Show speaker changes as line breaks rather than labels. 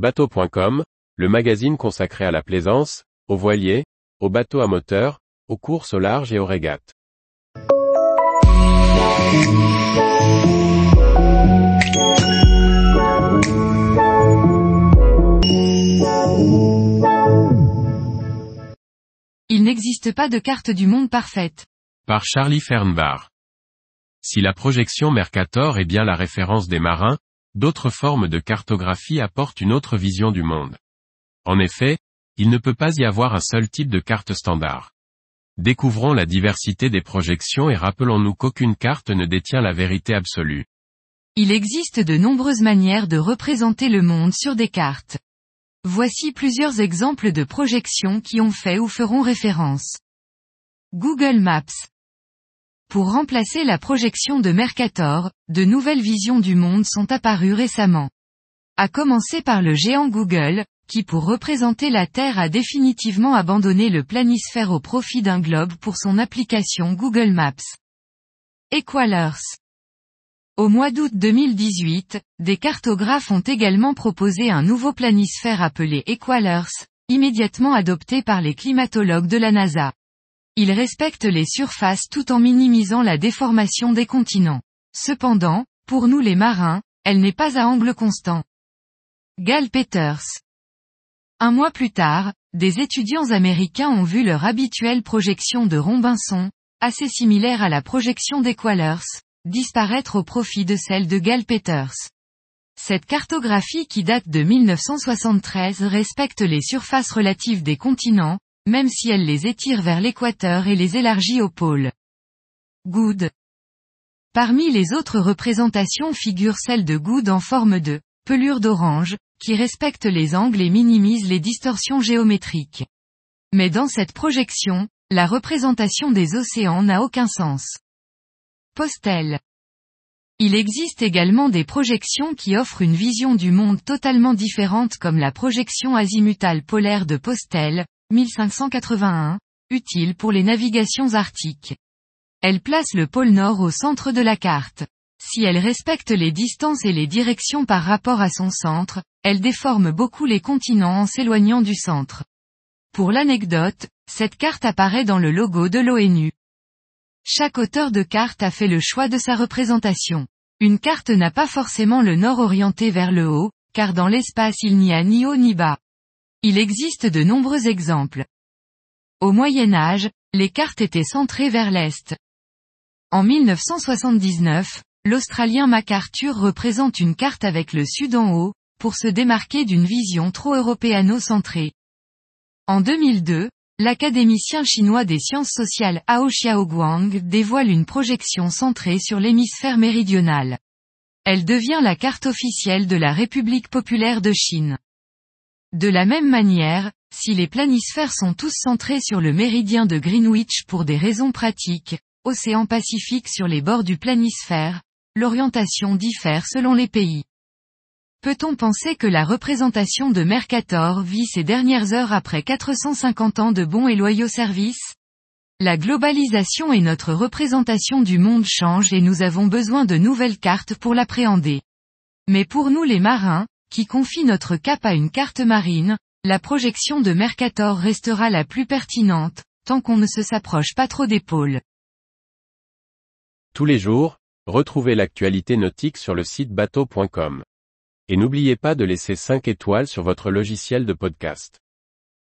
Bateau.com, le magazine consacré à la plaisance, aux voiliers, aux bateaux à moteur, aux courses au large et aux régates.
Il n'existe pas de carte du monde parfaite.
Par Charlie Fernbach. Si la projection Mercator est bien la référence des marins, d'autres formes de cartographie apportent une autre vision du monde. En effet, il ne peut pas y avoir un seul type de carte standard. Découvrons la diversité des projections et rappelons-nous qu'aucune carte ne détient la vérité absolue.
Il existe de nombreuses manières de représenter le monde sur des cartes. Voici plusieurs exemples de projections qui ont fait ou feront référence. Google Maps. Pour remplacer la projection de Mercator, de nouvelles visions du monde sont apparues récemment. À commencer par le géant Google, qui pour représenter la Terre a définitivement abandonné le planisphère au profit d'un globe pour son application Google Maps. Equalers. Au mois d'août 2018, des cartographes ont également proposé un nouveau planisphère appelé Equalers, immédiatement adopté par les climatologues de la NASA. Il respecte les surfaces tout en minimisant la déformation des continents. Cependant, pour nous les marins, elle n'est pas à angle constant. Gal Peters. Un mois plus tard, des étudiants américains ont vu leur habituelle projection de Robinson, assez similaire à la projection d'Equalers, disparaître au profit de celle de Gal Peters. Cette cartographie qui date de 1973 respecte les surfaces relatives des continents, même si elle les étire vers l'équateur et les élargit au pôle. Good. Parmi les autres représentations figure celle de Good en forme de pelure d'orange, qui respecte les angles et minimise les distorsions géométriques. Mais dans cette projection, la représentation des océans n'a aucun sens. Postel. Il existe également des projections qui offrent une vision du monde totalement différente comme la projection azimutale polaire de Postel, 1581, utile pour les navigations arctiques. Elle place le pôle Nord au centre de la carte. Si elle respecte les distances et les directions par rapport à son centre, elle déforme beaucoup les continents en s'éloignant du centre. Pour l'anecdote, cette carte apparaît dans le logo de l'ONU. Chaque auteur de carte a fait le choix de sa représentation. Une carte n'a pas forcément le nord orienté vers le haut, car dans l'espace il n'y a ni haut ni bas. Il existe de nombreux exemples. Au Moyen Âge, les cartes étaient centrées vers l'Est. En 1979, l'Australien MacArthur représente une carte avec le sud en haut, pour se démarquer d'une vision trop européano-centrée. En 2002, l'académicien chinois des sciences sociales Hao Xiaoguang dévoile une projection centrée sur l'hémisphère méridional. Elle devient la carte officielle de la République populaire de Chine. De la même manière, si les planisphères sont tous centrés sur le méridien de Greenwich pour des raisons pratiques, océan Pacifique sur les bords du planisphère, l'orientation diffère selon les pays. Peut-on penser que la représentation de Mercator vit ses dernières heures après 450 ans de bons et loyaux services? La globalisation et notre représentation du monde changent et nous avons besoin de nouvelles cartes pour l'appréhender. Mais pour nous les marins, qui confient notre cap à une carte marine, la projection de Mercator restera la plus pertinente, tant qu'on ne se s'approche pas trop des pôles.
Tous les jours, retrouvez l'actualité nautique sur le site bateau.com. Et n'oubliez pas de laisser 5 étoiles sur votre logiciel de podcast.